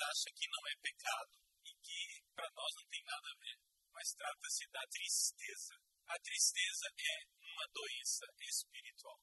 acha que não é pecado e que para nós não tem nada a ver, mas trata-se da tristeza. A tristeza é uma doença espiritual.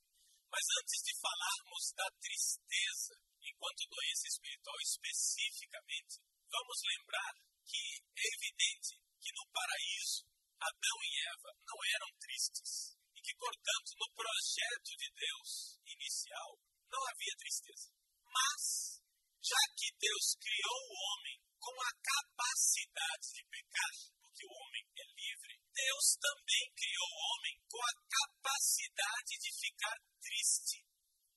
Mas antes de falarmos da tristeza enquanto doença espiritual especificamente, vamos lembrar que é evidente que no paraíso Adão e Eva não eram tristes e que, portanto, no projeto de Deus inicial não havia tristeza. Mas, já que Deus criou o homem com a capacidade de pecar, porque o homem é livre, Deus também criou o homem com a capacidade de ficar triste.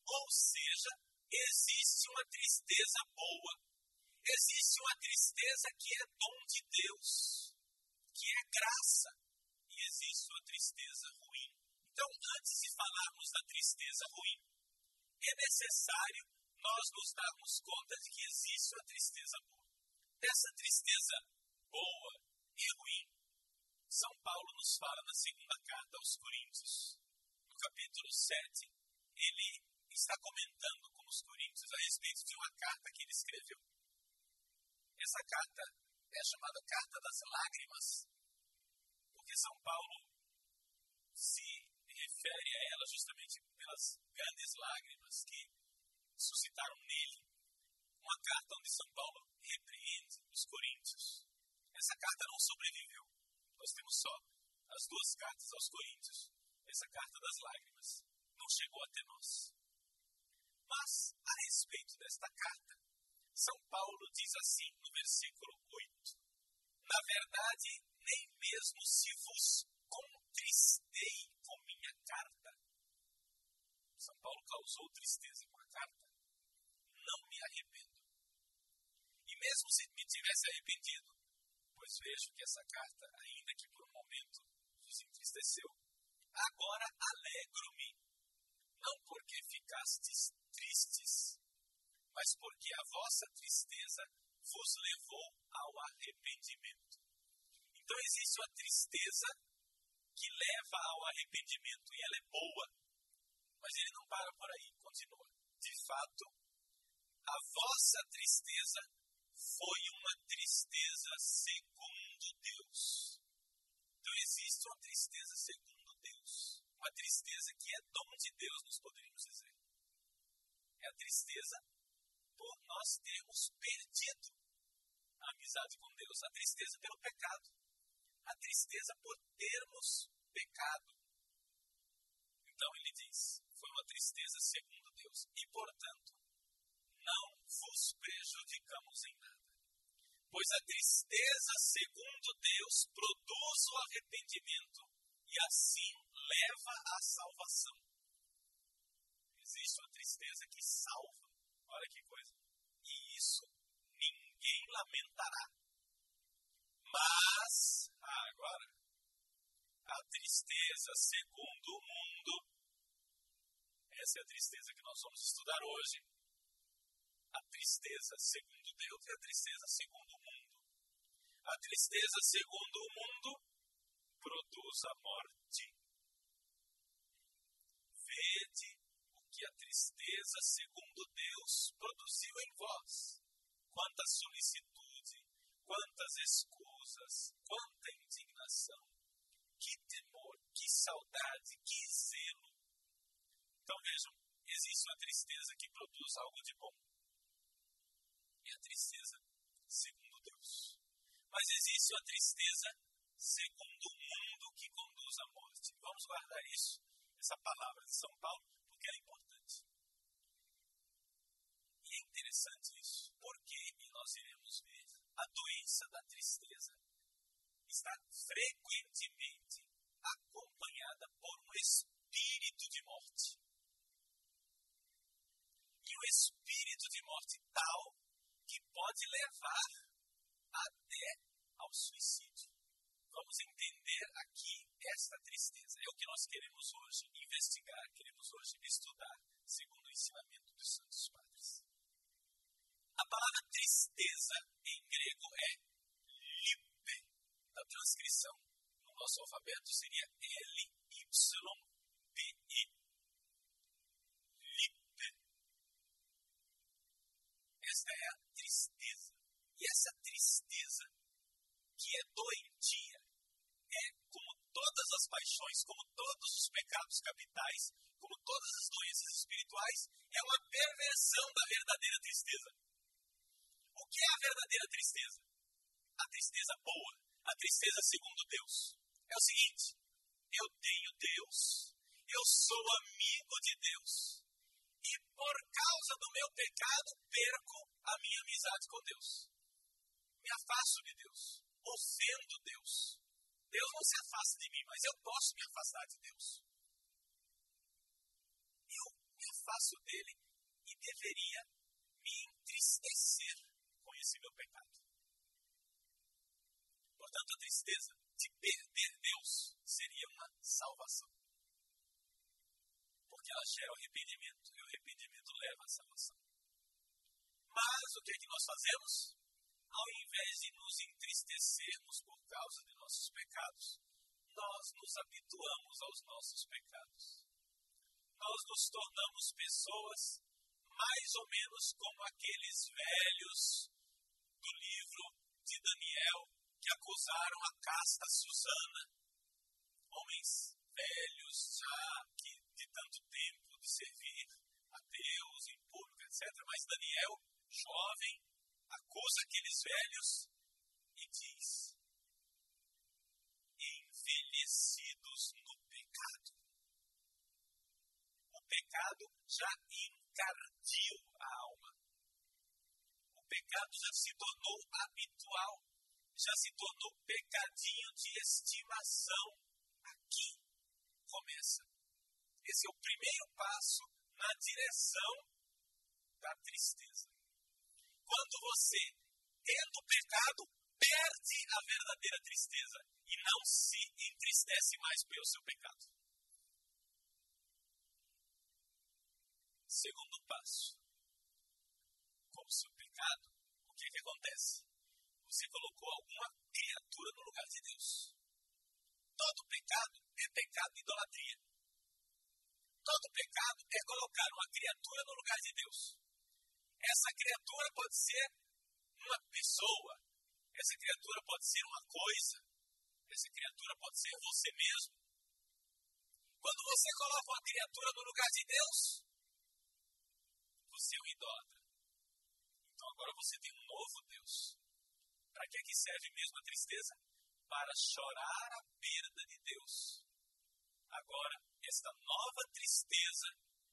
Ou seja, existe uma tristeza boa. Existe uma tristeza que é dom de Deus, que é graça. E existe uma tristeza ruim. Então, antes de falarmos da tristeza ruim, é necessário nós nos darmos conta de que existe uma tristeza boa. Dessa tristeza boa e ruim, São Paulo nos fala na segunda carta aos Coríntios, no capítulo 7, ele está comentando com os Coríntios a respeito de uma carta que ele escreveu. Essa carta é chamada Carta das Lágrimas, porque São Paulo se refere a ela justamente pelas grandes lágrimas que suscitaram nele. Uma carta onde São Paulo repreende os coríntios. Essa carta não sobreviveu. Nós temos só as duas cartas aos coríntios. Essa carta das lágrimas não chegou até nós. Mas, a respeito desta carta, São Paulo diz assim no versículo 8: Na verdade, nem mesmo se vos contristei com minha carta. São Paulo causou tristeza com carta. Não me arrependo. E mesmo se me tivesse arrependido, pois vejo que essa carta, ainda que por um momento vos entristeceu, agora alegro-me, não porque ficastes tristes, mas porque a vossa tristeza vos levou ao arrependimento. Então existe uma tristeza que leva ao arrependimento e ela é boa. Mas ele não para por aí, continua. De fato, a vossa tristeza foi uma tristeza segundo Deus. Então existe uma tristeza segundo Deus. Uma tristeza que é dom de Deus, nós poderíamos dizer. É a tristeza por nós termos perdido a amizade com Deus, a tristeza pelo pecado, a tristeza por termos pecado. Então ele diz: foi uma tristeza segundo Deus, e portanto não vos prejudicamos em nada. Pois a tristeza segundo Deus produz o arrependimento e assim leva à salvação. Existe uma tristeza que salva. Olha que coisa. E isso ninguém lamentará. Mas, ah, agora, a tristeza segundo o mundo, essa é a tristeza que nós vamos estudar hoje. A tristeza segundo Deus e a tristeza segundo o mundo. A tristeza segundo o mundo produz a morte. Vede o que a tristeza segundo Deus produziu em vós. Quanta solicitude, quantas escusas, quanta indignação, que temor, que saudade, que zelo. Então vejam, existe uma tristeza que produz algo de bom. E a tristeza segundo Deus. Mas existe uma tristeza segundo o mundo que conduz à morte. Vamos guardar isso, essa palavra de São Paulo, porque é importante. E é interessante isso, porque, nós iremos ver, a doença da tristeza está frequentemente acompanhada por um espírito de morte. Um espírito de morte tal que pode levar até ao suicídio. Vamos entender aqui esta tristeza. É o que nós queremos hoje investigar, queremos hoje estudar, segundo o ensinamento dos Santos Padres. A palavra tristeza em grego é lipe. A transcrição no nosso alfabeto seria L-Y-P-E. Lipe. Esta é a tristeza. E essa tristeza, que é doentia, é como todas as paixões, como todos os pecados capitais, como todas as doenças espirituais, é uma perversão da verdadeira tristeza. O que é a verdadeira tristeza? A tristeza boa, a tristeza segundo Deus. É o seguinte: eu tenho Deus, eu sou amigo de Deus, e por causa do meu pecado perco a minha amizade com Deus. Me afasto de Deus, ofendo Deus. Deus não se afasta de mim, mas eu posso me afastar de Deus. Eu me afasto dele e deveria me entristecer com esse meu pecado. Portanto, a tristeza de perder Deus seria uma salvação. Porque ela gera o arrependimento, e o arrependimento leva à salvação. Mas o que é que nós fazemos? Ao invés de nos entristecermos por causa de nossos pecados, nós nos habituamos aos nossos pecados. Nós nos tornamos pessoas mais ou menos como aqueles velhos do livro de Daniel que acusaram a casta Susana, homens velhos já que de tanto tempo de servir a Deus em público, etc. Mas Daniel, jovem, acusa aqueles velhos e diz: envelhecidos no pecado. O pecado já encardiu a alma. O pecado já se tornou habitual, já se tornou pecadinho de estimação. Aqui começa. Esse é o primeiro passo na direção da tristeza. Quando você, tendo pecado, perde a verdadeira tristeza e não se entristece mais pelo seu pecado. Segundo passo. Com o seu pecado, o que, que acontece? Você colocou alguma criatura no lugar de Deus. Todo pecado é pecado de idolatria. Todo pecado é colocar uma criatura no lugar de Deus. Essa criatura pode ser uma pessoa, essa criatura pode ser uma coisa, essa criatura pode ser você mesmo. Quando você coloca uma criatura no lugar de Deus, você é um idólatra. Então agora você tem um novo Deus. Para que, é que serve mesmo a tristeza? Para chorar a perda de Deus. Agora, esta nova tristeza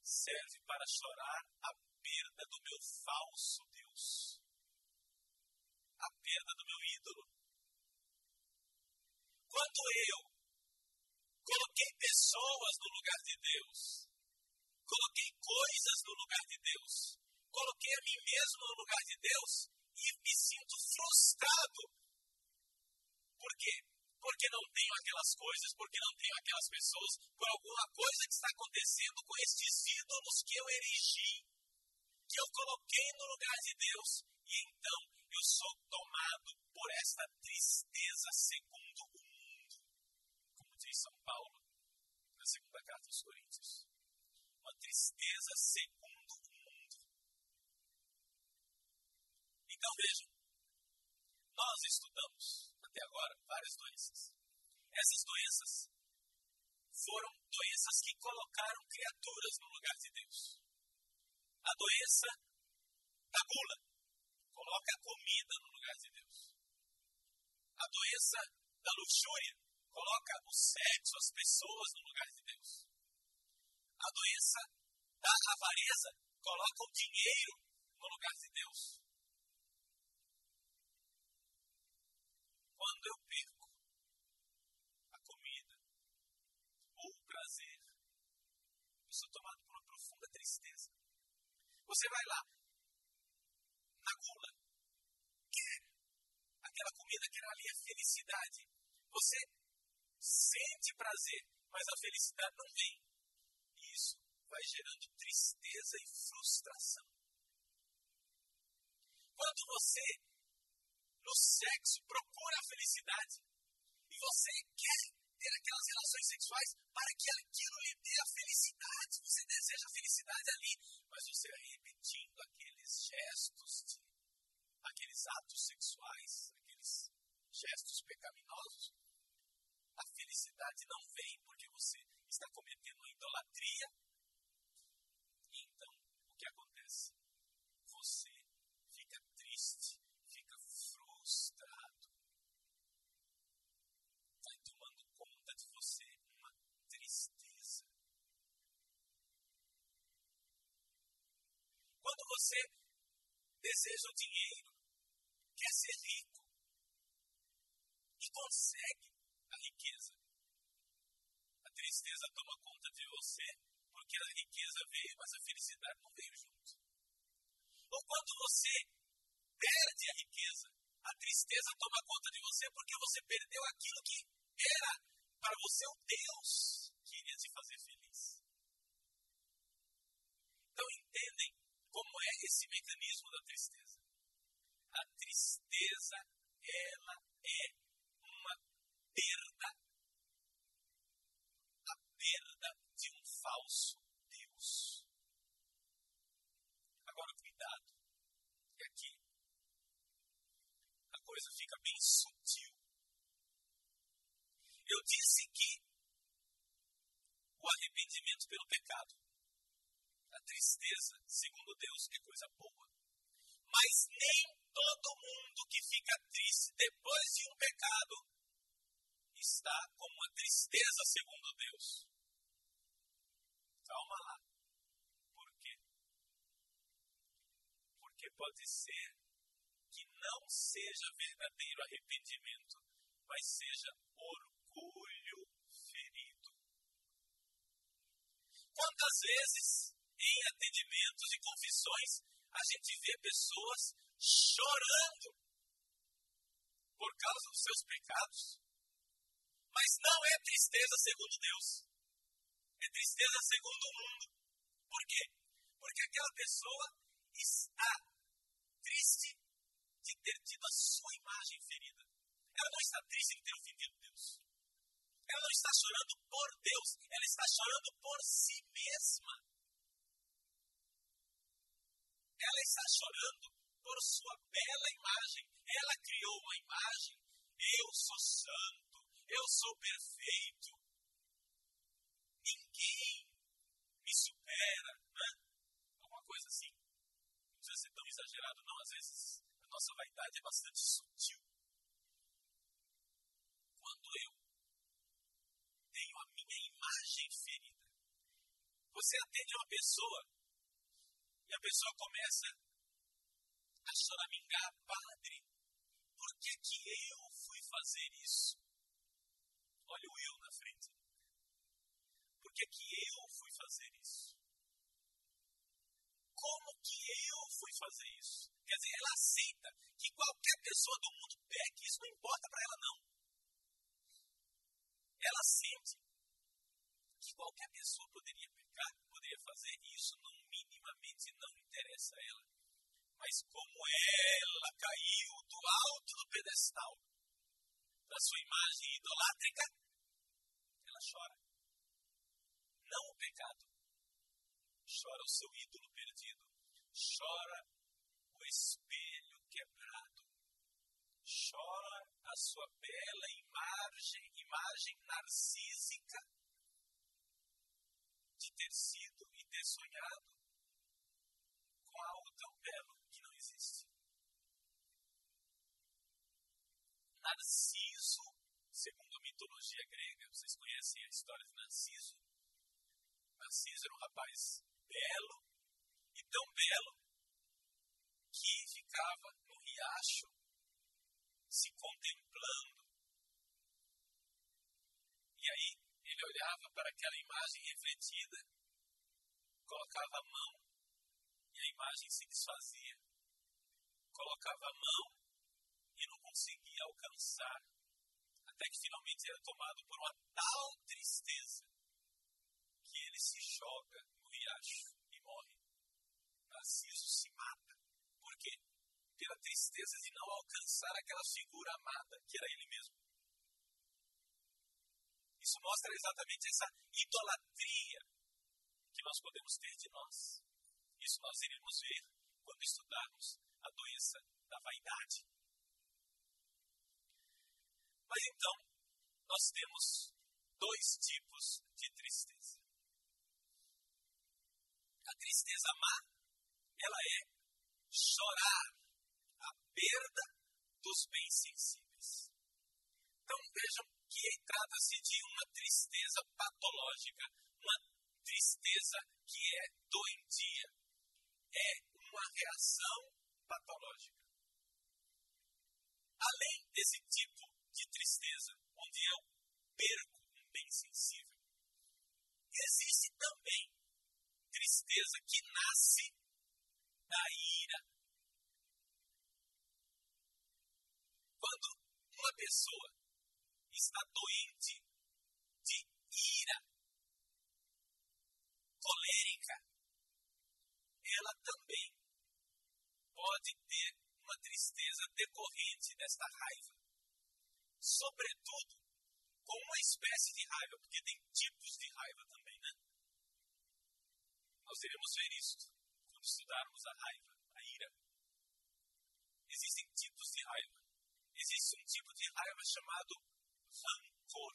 serve para chorar a perda do meu falso Deus. A perda do meu ídolo. Quando eu coloquei pessoas no lugar de Deus, coloquei coisas no lugar de Deus, coloquei a mim mesmo no lugar de Deus e me sinto frustrado. Por quê? Porque não tenho aquelas coisas, porque não tenho aquelas pessoas, por alguma coisa que está acontecendo com estes ídolos que eu erigi, que eu coloquei no lugar de Deus, e então eu sou tomado por esta tristeza segundo o mundo, como diz São Paulo na segunda carta aos Coríntios. Uma tristeza segundo o mundo. Então vejam, nós estudamos até agora várias doenças. Essas doenças foram doenças que colocaram criaturas no lugar de Deus. A doença da gula coloca a comida no lugar de Deus. A doença da luxúria coloca o sexo, as pessoas no lugar de Deus. A doença da avareza coloca o dinheiro no lugar de Deus. Quando eu perco a comida ou o prazer, eu sou tomado por uma profunda tristeza. Você vai lá, na gula, quer aquela comida, quer ali a felicidade. Você sente prazer, mas a felicidade não vem. E isso vai gerando tristeza e frustração. Quando você, no sexo, procura a felicidade. E você quer ter aquelas relações sexuais para que aquilo lhe dê a felicidade, você deseja a felicidade ali, mas você vai repetindo aqueles gestos de aqueles atos sexuais, aqueles gestos pecaminosos, a felicidade não vem porque você está cometendo uma idolatria. E então, o que acontece? Você fica triste, fica frustrado. Vai tomando conta de você uma tristeza. Quando você deseja o dinheiro, quer ser rico e consegue a riqueza. A tristeza toma conta de você porque a riqueza veio, mas a felicidade não veio junto. Ou quando você perde a riqueza, a tristeza toma conta de você porque você perdeu aquilo que era para você o Deus que iria te fazer feliz. Então entendem como é esse mecanismo da tristeza. A tristeza, ela é perda, a perda de um falso Deus. Agora, cuidado, que aqui a coisa fica bem sutil. Eu disse que o arrependimento pelo pecado, a tristeza, segundo Deus, é coisa boa. Mas nem todo mundo que fica triste depois de um pecado está com uma tristeza segundo Deus. Calma lá. Por quê? Porque pode ser que não seja verdadeiro arrependimento, mas seja orgulho ferido. Quantas vezes em atendimentos e confissões a gente vê pessoas chorando por causa dos seus pecados? Mas não é tristeza segundo Deus. É tristeza segundo o mundo. Por quê? Porque aquela pessoa está triste de ter tido a sua imagem ferida. Ela não está triste de ter ofendido Deus. Ela não está chorando por Deus, ela está chorando por si mesma. Ela está chorando por sua bela imagem. Ela criou uma imagem. Eu sou santo eu sou perfeito. Ninguém me supera. Né? Alguma coisa assim. Não precisa ser tão exagerado, não. Às vezes a nossa vaidade é bastante sutil. Quando eu tenho a minha imagem ferida, você atende uma pessoa e a pessoa começa a choramingar, padre, por que, que eu fui fazer isso? Olha o eu na frente. Por que, que eu fui fazer isso? Como que eu fui fazer isso? Quer dizer, ela aceita que qualquer pessoa do mundo peque, isso não importa para ela, não. Ela sente que qualquer pessoa poderia pecar, poderia fazer isso, não minimamente não interessa a ela. Mas como ela caiu do alto do pedestal da sua imagem idolátrica, ela chora. Não o pecado. Chora o seu ídolo perdido. Chora o espelho quebrado. Chora a sua bela imagem, imagem narcísica de ter sido e ter sonhado com algo tão belo que não existe. Narciso, segundo a mitologia grega, vocês conhecem a história de Narciso? Narciso era um rapaz belo, e tão belo, que ficava no riacho se contemplando. E aí ele olhava para aquela imagem refletida, colocava a mão e a imagem se desfazia. Colocava a mão e não conseguia alcançar, até que finalmente era tomado por uma tal tristeza que ele se joga no riacho e morre. Narciso se mata. Por quê? Pela tristeza de não alcançar aquela figura amada que era ele mesmo. Isso mostra exatamente essa idolatria que nós podemos ter de nós. Isso nós iremos ver quando estudarmos a doença da vaidade. Mas então, nós temos dois tipos de tristeza. A tristeza má, ela é chorar a perda dos bens sensíveis. Então vejam que trata-se de uma tristeza patológica, uma tristeza que é doentia, é uma reação patológica. Além desse tipo de tristeza, onde eu perco um bem sensível, existe também tristeza que nasce da ira. Quando uma pessoa está doente de ira, colérica, ela também pode ter uma tristeza decorrente desta raiva. Sobretudo com uma espécie de raiva, porque tem tipos de raiva também, né? Nós iremos ver isso quando estudarmos a raiva, a ira. Existem tipos de raiva. Existe um tipo de raiva chamado rancor,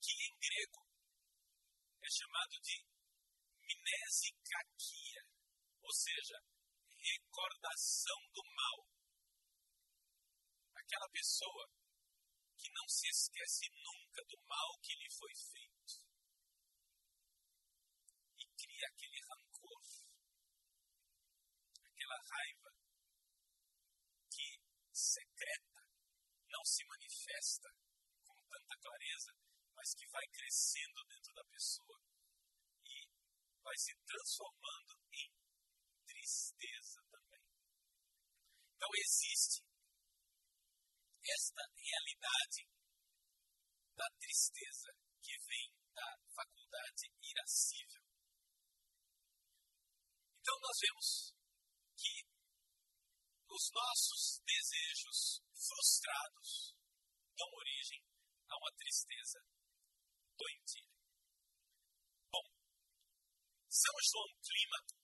que em grego é chamado de mnesikakia, ou seja, recordação do mal. Aquela pessoa que não se esquece nunca do mal que lhe foi feito e cria aquele rancor, aquela raiva que secreta não se manifesta com tanta clareza, mas que vai crescendo dentro da pessoa e vai se transformando em tristeza também. Então existe esta realidade da tristeza que vem da faculdade irascível. Então nós vemos que os nossos desejos frustrados dão origem a uma tristeza doentia. Bom, São João Clímaco,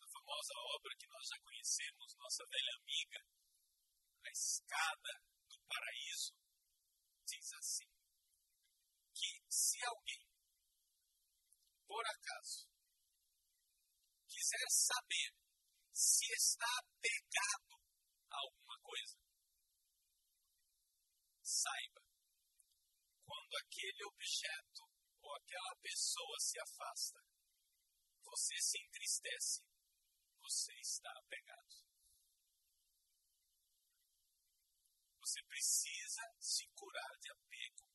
a famosa obra que nós já conhecemos, nossa velha amiga, A Escada do Paraíso, diz assim: que se alguém, por acaso, quiser saber se está apegado a alguma coisa, saiba, quando aquele objeto ou aquela pessoa se afasta, você se entristece, você está apegado. Você precisa se curar de apego.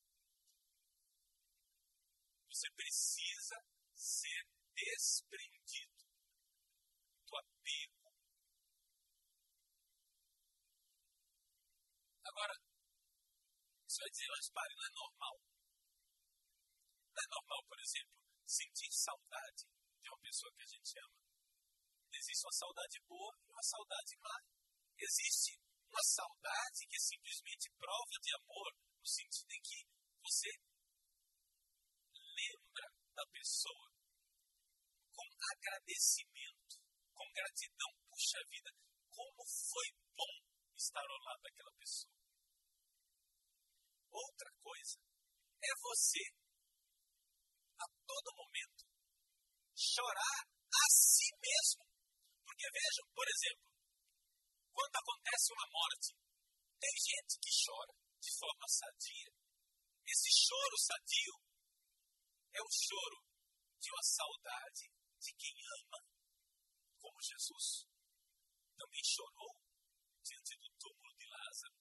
Você precisa ser desprendido do apego. Agora, você vai dizer, mas pare, não é normal. Não é normal, por exemplo, sentir saudade de uma pessoa que a gente ama. Existe uma saudade boa e uma saudade má. Existe uma saudade que é simplesmente prova de amor, no sentido em que você lembra da pessoa com agradecimento, com gratidão. Puxa vida, como foi bom estar ao lado daquela pessoa. Outra coisa é você, a todo momento, chorar a si mesmo. Porque vejam, por exemplo, quando acontece uma morte, tem gente que chora de forma sadia. Esse choro sadio é o choro de uma saudade de quem ama, como Jesus também chorou diante do túmulo de Lázaro.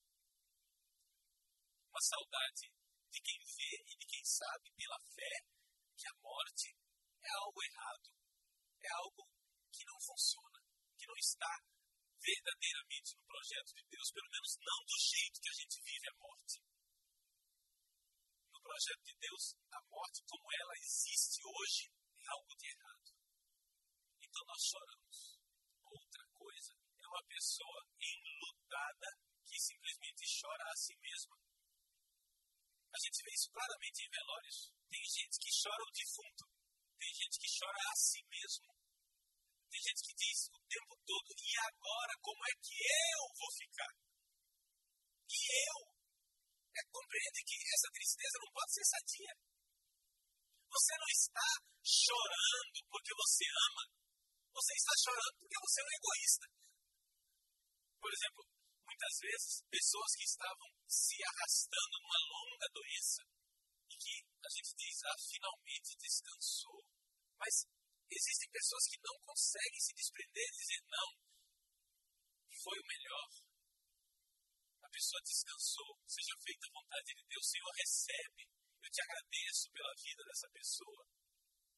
Uma saudade de quem vê e de quem sabe pela fé que a morte é algo errado, é algo que não funciona, que não está verdadeiramente no projeto de Deus, pelo menos não do jeito que a gente vive a morte. No projeto de Deus, a morte como ela existe hoje é algo de errado. Então nós choramos. Outra coisa é uma pessoa enlutada que simplesmente chora a si mesma. A gente vê isso claramente em velórios. Tem gente que chora o defunto, tem gente que chora a si mesmo. Tem gente que diz o tempo todo, e agora como é que eu vou ficar? E eu? É, compreende que essa tristeza não pode ser sadia. Você não está chorando porque você ama. Você está chorando porque você é um egoísta. Por exemplo, muitas vezes, pessoas que estavam se arrastando numa longa doença e que a gente diz, ah, finalmente descansou. Mas existem pessoas que não conseguem se desprender e dizer, não, foi o melhor. A pessoa descansou, seja feita a vontade de Deus, Senhor recebe. Eu te agradeço pela vida dessa pessoa.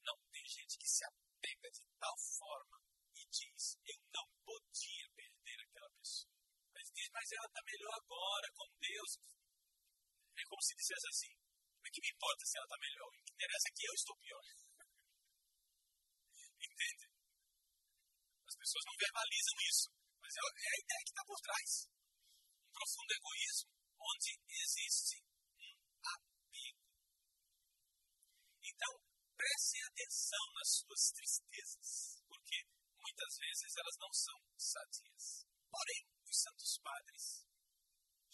Não, tem gente que se apega de tal forma e diz, eu não podia perder aquela pessoa. Mas diz, mas ela está melhor agora com Deus. É como se dissesse assim, o que me importa se ela está melhor? O que interessa é que eu estou pior. Entende? As pessoas não verbalizam isso, mas é, é a ideia que está por trás. Um profundo egoísmo onde existe um apego. Então, preste atenção nas suas tristezas, porque muitas vezes elas não são sadias. Porém, os santos padres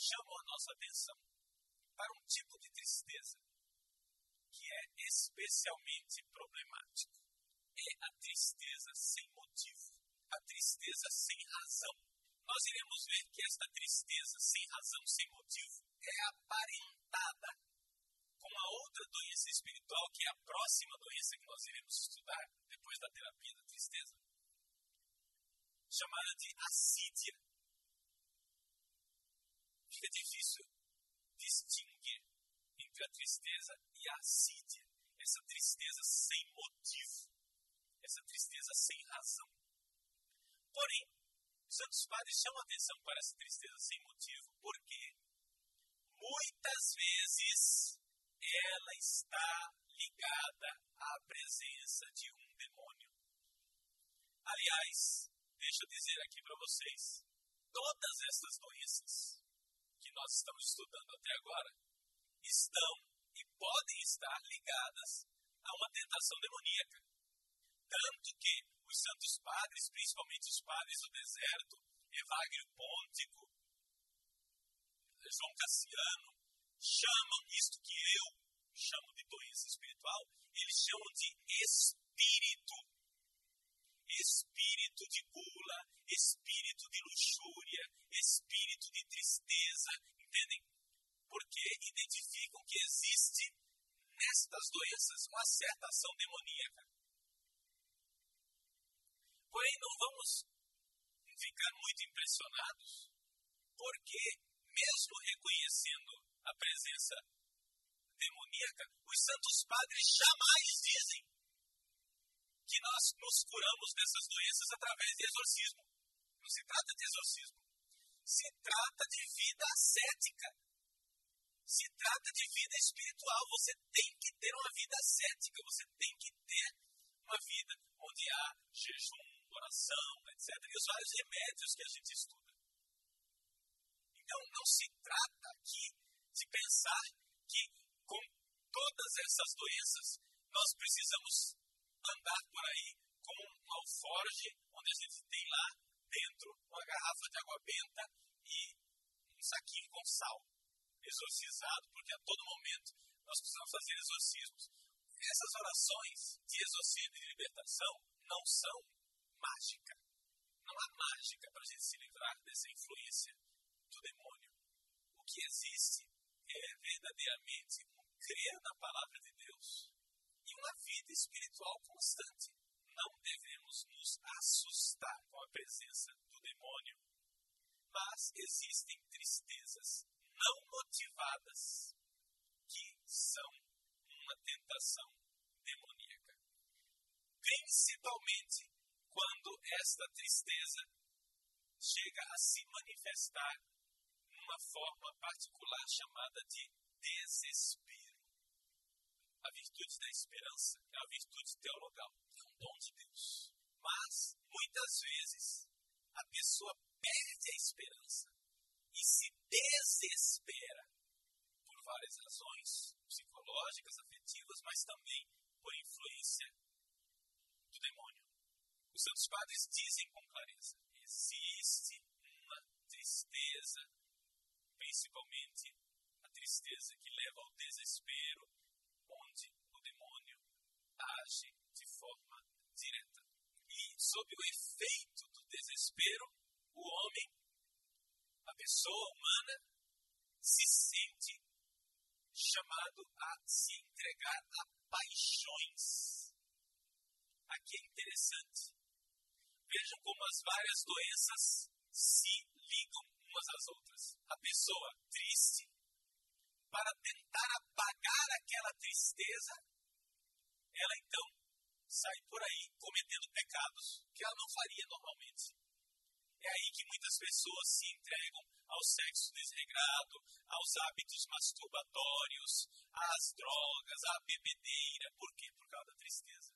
chamam a nossa atenção para um tipo de tristeza que é especialmente problemático é a tristeza sem motivo, a tristeza sem razão. Nós iremos ver que esta tristeza sem razão, sem motivo, é aparentada com a outra doença espiritual, que é a próxima doença que nós iremos estudar depois da terapia da tristeza, chamada de assídia. Fica difícil distinguir entre a tristeza e a assídia, essa tristeza sem motivo essa tristeza sem razão. Porém, os santos padres chamam atenção para essa tristeza sem motivo, porque muitas vezes ela está ligada à presença de um demônio. Aliás, deixa eu dizer aqui para vocês, todas essas doenças que nós estamos estudando até agora estão e podem estar ligadas a uma tentação demoníaca. Tanto que os santos padres, principalmente os padres do deserto, Evagrio Pôntico, João Cassiano, chamam isto que eu chamo de doença espiritual, eles chamam de espírito. Espírito de gula, espírito de luxúria, espírito de tristeza, entendem? Porque identificam que existe nestas doenças uma certa ação demoníaca. Porém, não vamos ficar muito impressionados, porque, mesmo reconhecendo a presença demoníaca, os santos padres jamais dizem que nós nos curamos dessas doenças através de exorcismo. Não se trata de exorcismo. Se trata de vida ascética. Se trata de vida espiritual. Você tem que ter uma vida ascética. Você tem que ter uma vida onde há jejum, oração, etc. E os vários remédios que a gente estuda. Então, não se trata aqui de pensar que com todas essas doenças nós precisamos andar por aí com um alforge, onde a gente tem lá dentro uma garrafa de água benta e um saquinho com sal, exorcizado, porque a todo momento nós precisamos fazer exorcismos. Essas orações de exorcismo e de libertação não são mágica. Não há mágica para a gente se livrar dessa influência do demônio. O que existe é verdadeiramente um crer na palavra de Deus e uma vida espiritual constante. Não devemos nos assustar com a presença do demônio, mas existem tristezas não motivadas que são uma tentação demoníaca. Principalmente quando esta tristeza chega a se manifestar numa forma particular chamada de desespero. A virtude da esperança é a virtude teologal, é um dom de Deus. Mas, muitas vezes, a pessoa perde a esperança e se desespera por várias razões psicológicas, afetivas, mas também por influência do demônio. Os Santos Padres dizem com clareza: existe uma tristeza, principalmente a tristeza que leva ao desespero, onde o demônio age de forma direta. E, sob o efeito do desespero, o homem, a pessoa humana, se sente chamado a se entregar a paixões. Aqui é interessante. Vejam como as várias doenças se ligam umas às outras. A pessoa triste, para tentar apagar aquela tristeza, ela então sai por aí cometendo pecados que ela não faria normalmente. É aí que muitas pessoas se entregam ao sexo desregrado, aos hábitos masturbatórios, às drogas, à bebedeira. Por quê? Por causa da tristeza.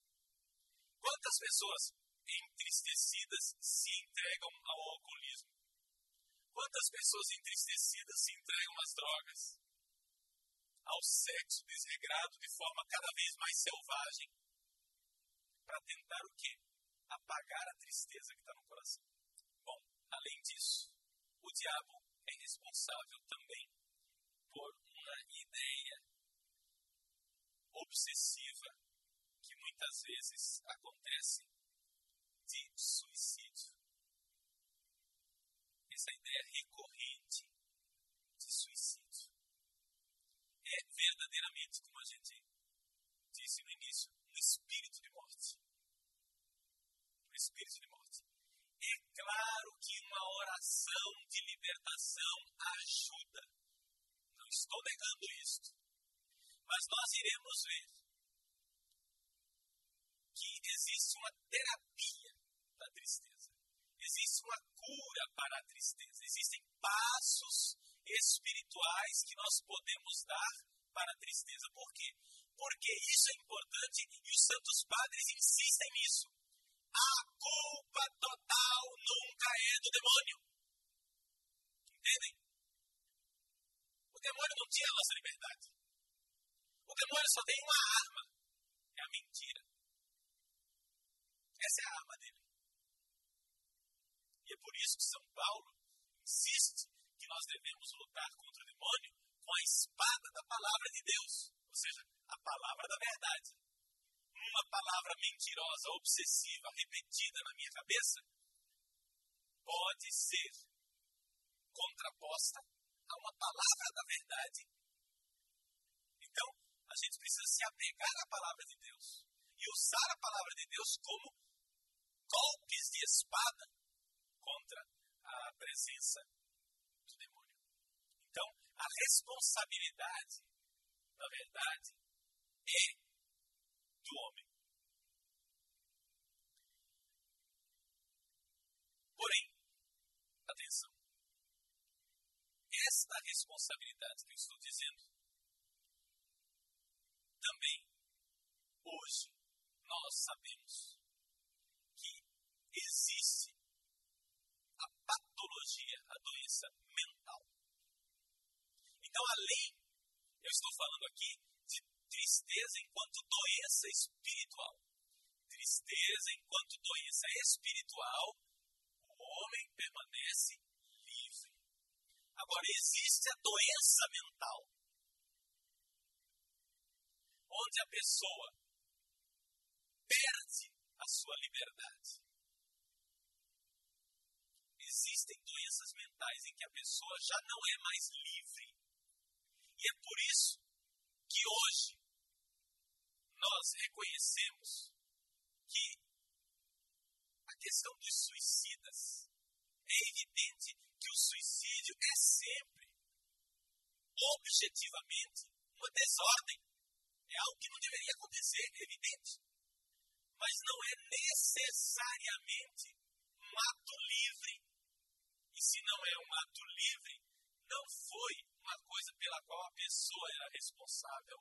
Quantas pessoas entristecidas se entregam ao alcoolismo? Quantas pessoas entristecidas se entregam às drogas? Ao sexo desregrado de forma cada vez mais selvagem? Para tentar o quê? Apagar a tristeza que está no coração. Além disso, o diabo é responsável também por uma ideia obsessiva que muitas vezes acontece de suicídio. Essa ideia recorrente de suicídio é verdadeiramente, como a gente disse no início, um espírito de morte. Um espírito de morte. É claro que uma oração de libertação ajuda. Não estou negando isto. Mas nós iremos ver que existe uma terapia tristeza. Existe uma cura para a tristeza. Existem passos espirituais que nós podemos dar para a tristeza. Por quê? Porque isso é importante e os santos padres insistem nisso. A culpa total nunca é do demônio. Entendem? O demônio não tira a nossa liberdade. O demônio só tem uma arma: é a mentira. Essa é a arma dele. E é por isso que São Paulo insiste que nós devemos lutar contra o demônio com a espada da palavra de Deus, ou seja, a palavra da verdade uma palavra mentirosa, obsessiva, repetida na minha cabeça, pode ser contraposta a uma palavra da verdade. Então, a gente precisa se apegar à palavra de Deus e usar a palavra de Deus como golpes de espada contra a presença do demônio. Então, a responsabilidade, na verdade, é do homem. Porém, atenção, esta responsabilidade que eu estou dizendo, também, hoje, nós sabemos que existe patologia, a doença mental. Então, além, eu estou falando aqui tristeza enquanto doença espiritual. Tristeza enquanto doença espiritual, o homem permanece livre. Agora, existe a doença mental, onde a pessoa perde a sua liberdade. Existem doenças mentais em que a pessoa já não é mais livre. E é por isso que hoje nós reconhecemos que a questão dos suicidas é evidente que o suicídio é sempre, objetivamente, uma desordem. É algo que não deveria acontecer, é evidente. Mas não é necessariamente um ato livre. E se não é um ato livre, não foi uma coisa pela qual a pessoa era responsável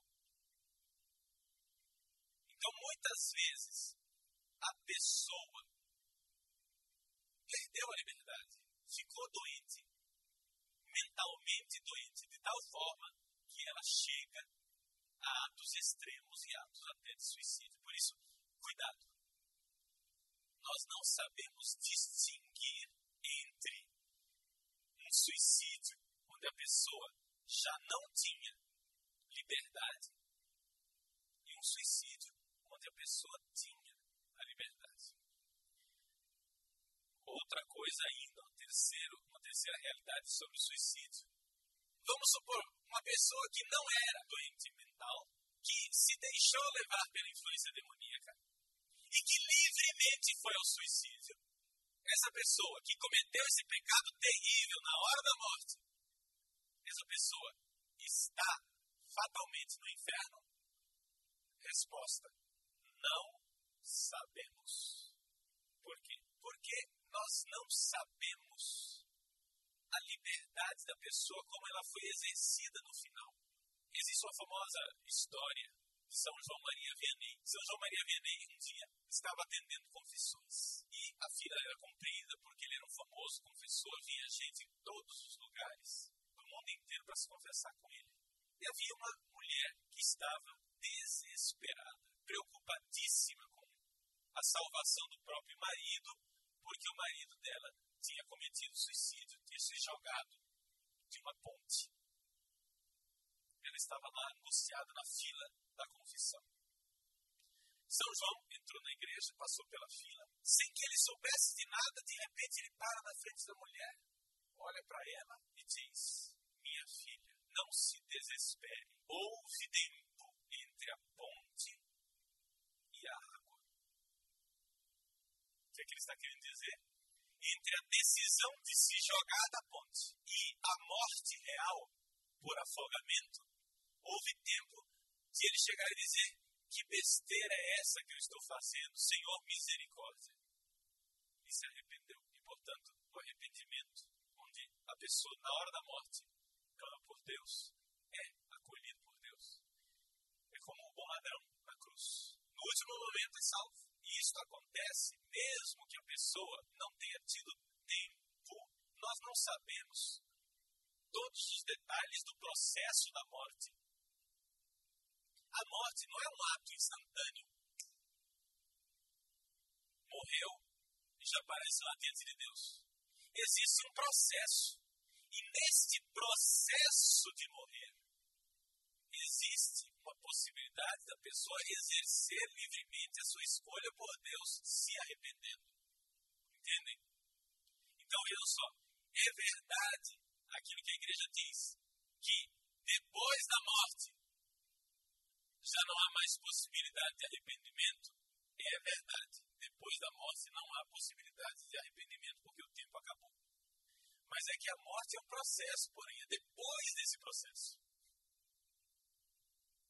então, muitas vezes, a pessoa perdeu a liberdade, ficou doente, mentalmente doente, de tal forma que ela chega a atos extremos e atos até de suicídio. Por isso, cuidado. nós não sabemos distinguir entre um suicídio onde a pessoa já não tinha liberdade e um suicídio onde a pessoa tinha a liberdade. Outra coisa ainda, um terceiro, uma terceira realidade sobre o suicídio. Vamos supor uma pessoa que não era doente mental, que se deixou levar pela influência demoníaca e que livremente foi ao suicídio. Essa pessoa que cometeu esse pecado terrível na hora da morte, essa pessoa está fatalmente no inferno? Resposta: não sabemos. Por quê? Porque nós não sabemos a liberdade da pessoa como ela foi exercida no final. Existe uma famosa história São João Maria Vianney. São João Maria Vianney um dia estava atendendo confissões e a fila era comprida porque ele era um famoso confessor, vinha gente em todos os lugares do mundo inteiro para se confessar com ele. E havia uma mulher que estava desesperada, preocupadíssima com a salvação do próprio marido, porque o marido dela tinha cometido suicídio, tinha se jogado de uma ponte. Ela estava lá angustiada na fila da confissão. São João entrou na igreja, passou pela fila, sem que ele soubesse de nada, de repente ele para na frente da mulher, olha para ela e diz: Minha filha, não se desespere, houve tempo entre a ponte e a água. O que, é que ele está querendo dizer? Entre a decisão de se jogar da ponte e a morte real por afogamento, houve tempo de ele chegar e dizer: Que besteira é essa que eu estou fazendo? Senhor, misericórdia. E se arrependeu. E, portanto, o arrependimento, onde a pessoa, na hora da morte, clama por Deus, é acolhido por Deus. É como o bom ladrão na cruz. No último momento é salvo. E isso acontece mesmo que a pessoa não tenha tido tempo. Nós não sabemos todos os detalhes do processo da morte. A morte não é um ato instantâneo. Morreu e já aparece lá diante de Deus. Existe um processo. E neste processo de morrer, existe uma possibilidade da pessoa exercer livremente a sua escolha por Deus, se arrependendo. Entendem? Então, vejam só, é verdade aquilo que a igreja diz, que depois da morte já não há mais possibilidade de arrependimento. É verdade, depois da morte não há possibilidade de arrependimento, porque o tempo acabou. Mas é que a morte é um processo, porém é depois desse processo.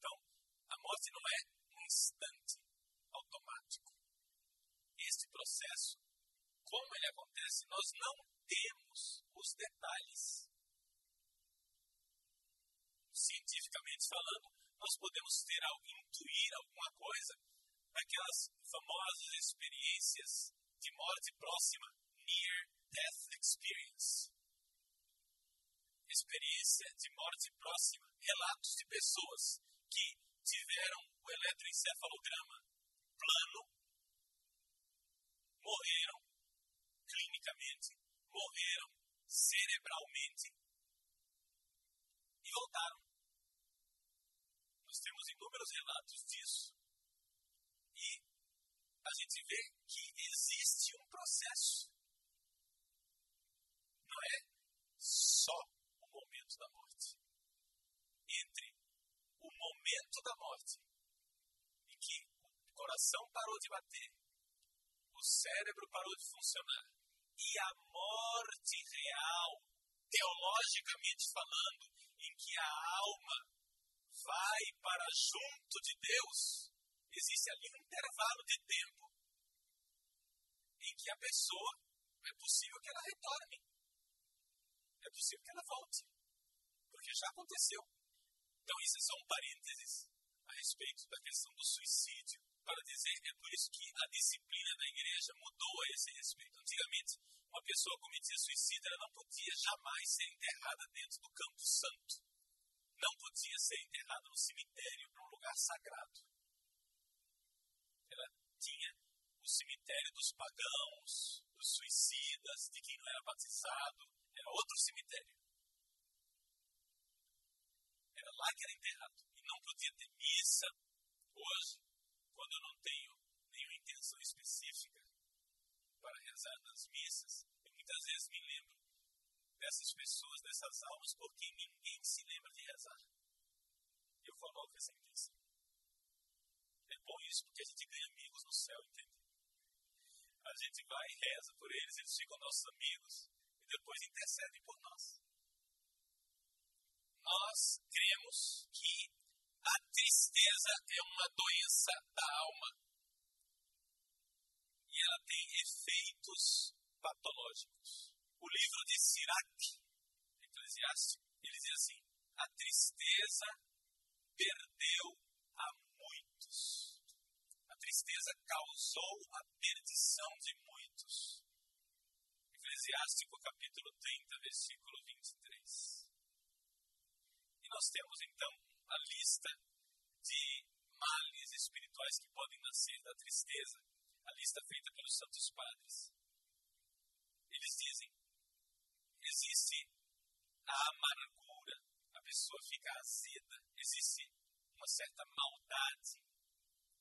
Então, a morte não é um instante automático. Este processo, como ele acontece, nós não temos os detalhes. Cientificamente falando, nós podemos ter algo, intuir alguma coisa daquelas famosas experiências de morte próxima, near death experience. Experiência de morte próxima, relatos de pessoas que tiveram o eletroencefalograma plano, morreram clinicamente, morreram cerebralmente e voltaram nós temos inúmeros relatos disso. E a gente vê que existe um processo. Não é só o momento da morte. Entre o momento da morte em que o coração parou de bater, o cérebro parou de funcionar e a morte real, teologicamente falando, em que a alma vai para junto de Deus, existe ali um intervalo de tempo em que a pessoa é possível que ela retorne. É possível que ela volte. Porque já aconteceu. Então, isso é só um parênteses a respeito da questão do suicídio, para dizer é por isso que a disciplina da igreja mudou a esse respeito. Antigamente, uma pessoa cometia suicídio, ela não podia jamais ser enterrada dentro do campo santo não podia ser enterrado no cemitério, num lugar sagrado. Ela tinha o cemitério dos pagãos, dos suicidas, de quem não era batizado. Era outro cemitério. Era lá que era enterrado. E não podia ter missa hoje, quando eu não tenho nenhuma intenção específica para rezar nas missas. Eu muitas vezes me lembro dessas pessoas, dessas almas, porque ninguém se lembra de rezar. Eu coloco essa intenção. É bom isso, porque a gente ganha amigos no céu, entende? A gente vai e reza por eles, eles ficam nossos amigos e depois intercedem por nós. Nós cremos que a tristeza é uma doença da alma e ela tem efeitos patológicos. O livro de Sirac, Eclesiástico, ele diz assim: a tristeza perdeu a muitos. A tristeza causou a perdição de muitos. Eclesiástico capítulo 30, versículo 23. E nós temos então a lista de males espirituais que podem nascer da tristeza, a lista feita pelos santos padres. Eles dizem: existe a amargura, a pessoa fica azeda, existe uma certa maldade.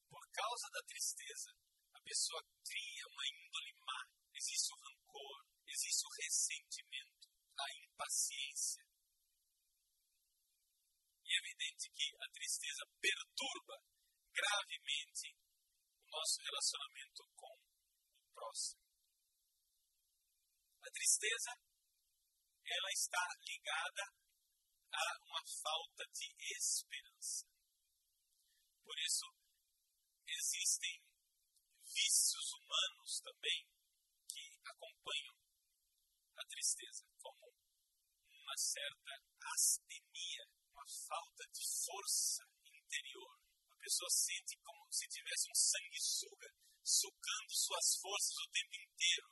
Por causa da tristeza, a pessoa cria uma índole má, existe o rancor, existe o ressentimento, a impaciência. E é evidente que a tristeza perturba gravemente o nosso relacionamento com o próximo. A tristeza ela está ligada a uma falta de esperança. Por isso, existem vícios humanos também que acompanham a tristeza, como uma certa astenia, uma falta de força interior. A pessoa sente como se tivesse um sanguessuga sugando suas forças o tempo inteiro.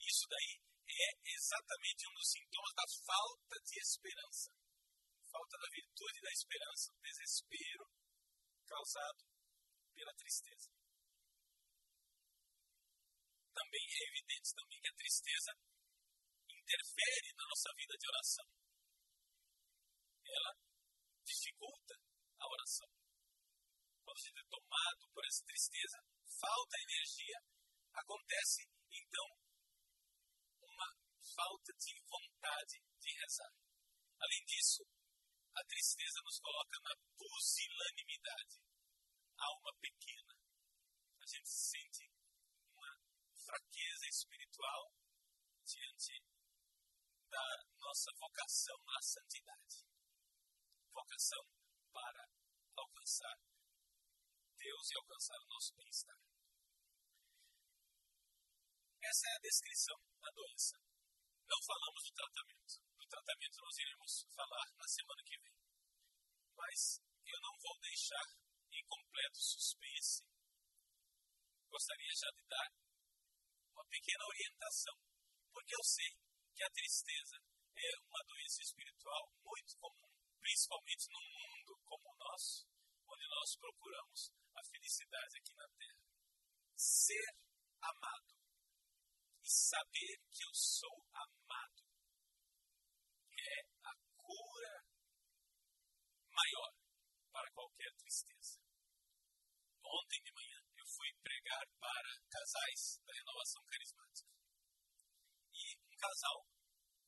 Isso daí é exatamente um dos sintomas da falta de esperança. Falta da virtude da esperança, o desespero causado pela tristeza. Também é evidente também que a tristeza interfere na nossa vida de oração. Ela dificulta a oração. Quando a gente é tomado por essa tristeza, falta energia, acontece então falta de vontade de rezar. Além disso, a tristeza nos coloca na pusilanimidade, alma pequena. A gente sente uma fraqueza espiritual diante da nossa vocação à santidade. Vocação para alcançar Deus e alcançar o nosso bem-estar. Essa é a descrição da doença não falamos do tratamento. Do tratamento nós iremos falar na semana que vem. Mas eu não vou deixar em completo suspense. Gostaria já de dar uma pequena orientação, porque eu sei que a tristeza é uma doença espiritual muito comum, principalmente num mundo como o nosso, onde nós procuramos a felicidade aqui na Terra. Ser amado e saber que eu sou amado é a cura maior para qualquer tristeza. Ontem de manhã eu fui pregar para casais da renovação carismática. E um casal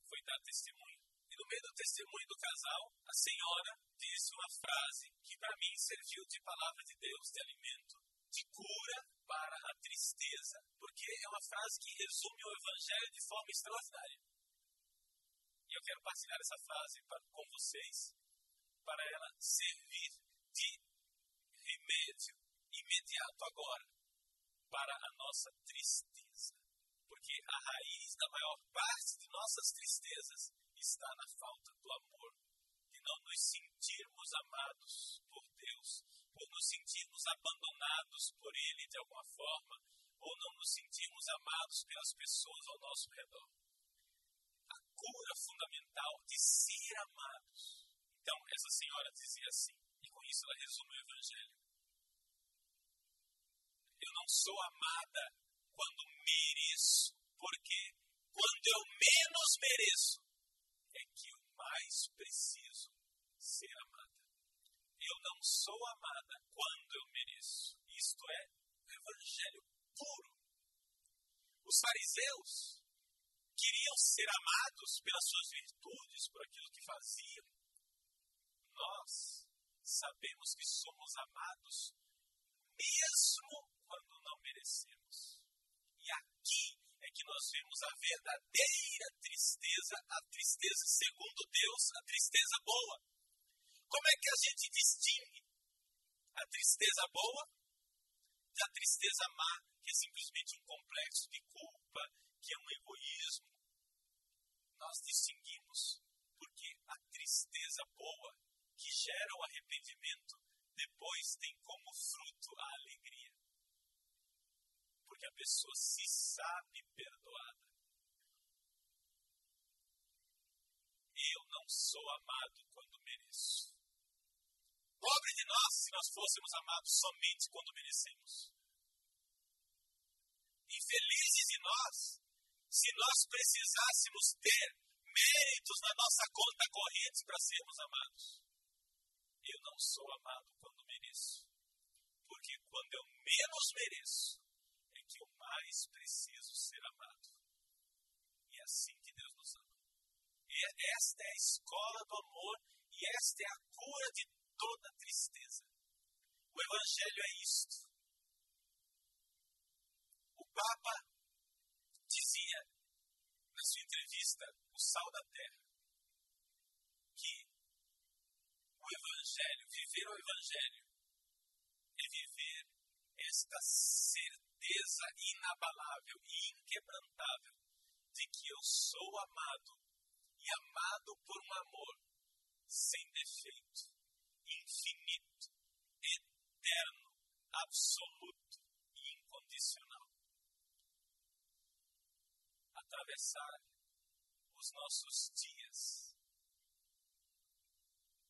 foi dar testemunho. E no meio do testemunho do casal, a senhora disse uma frase que para mim serviu de palavra de Deus, de alimento, de cura para a tristeza, porque é uma frase que resume o Evangelho de forma extraordinária. E eu quero partilhar essa frase com vocês, para ela servir de remédio imediato agora para a nossa tristeza. Porque a raiz da maior parte de nossas tristezas está na falta do amor, de não nos sentirmos amados por Deus, por nos sentirmos abandonados por Ele de alguma forma, ou não nos sentirmos amados pelas pessoas ao nosso redor. A cura fundamental de ser amados. Então, essa senhora dizia assim, e com isso ela resume o Evangelho. Eu não sou amada quando mereço, porque quando eu menos mereço, é que eu mais preciso ser amada. Eu não sou amada quando eu mereço. Isto é o evangelho puro. Os fariseus queriam ser amados pelas suas virtudes, por aquilo que faziam. Nós sabemos que somos amados mesmo quando não merecemos. E aqui é que nós vemos a verdadeira tristeza, a tristeza segundo Deus, a tristeza boa. Como é que a gente distingue a tristeza boa da tristeza má, que é simplesmente um complexo de culpa, que é um egoísmo? Nós distinguimos porque a tristeza boa, que gera o arrependimento, depois tem como fruto a alegria. Porque a pessoa se sabe perdoada. Eu não sou amado quando mereço. Pobre de nós se nós fôssemos amados somente quando merecemos. Infelizes de nós se nós precisássemos ter méritos na nossa conta corrente para sermos amados. Eu não sou amado quando mereço. Porque quando eu menos mereço, é que eu mais preciso ser amado. E é assim que Deus nos ama. E esta é a escola do amor e esta é a cura de toda tristeza. O Evangelho é isto. O Papa dizia na sua entrevista, O Sal da Terra, que o Evangelho, viver o Evangelho, é viver esta certeza inabalável e inquebrantável de que eu sou amado e amado por um amor sem defeito, infinito, eterno, absoluto e incondicional. Atravessar os nossos dias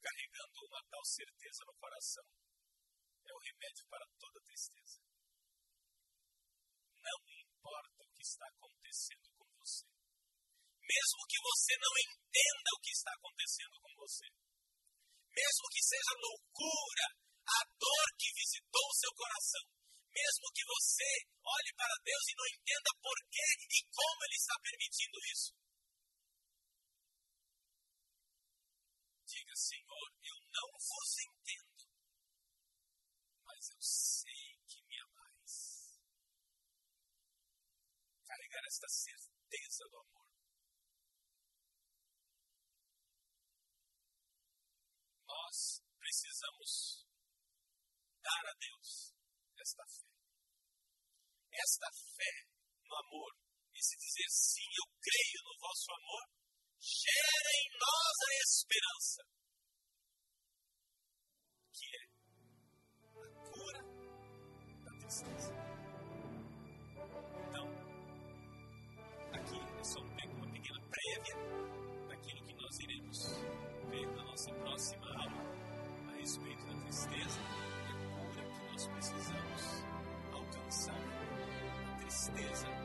carregando uma tal certeza no coração é o remédio para toda tristeza. Não importa o que está acontecendo com você. Mesmo que você não entenda o que está acontecendo com você. Mesmo que seja loucura a dor que visitou o seu coração. Mesmo que você olhe para Deus e não entenda por que e como Ele está permitindo isso. Diga, Senhor, eu não vos entendo, mas eu sei que me amais. Carregar esta certeza do amor. Nós precisamos dar a Deus esta fé. Esta fé no amor. E se dizer sim, eu creio no vosso amor, gera em nós a esperança, que é a cura da tristeza. Tristeza e do espírito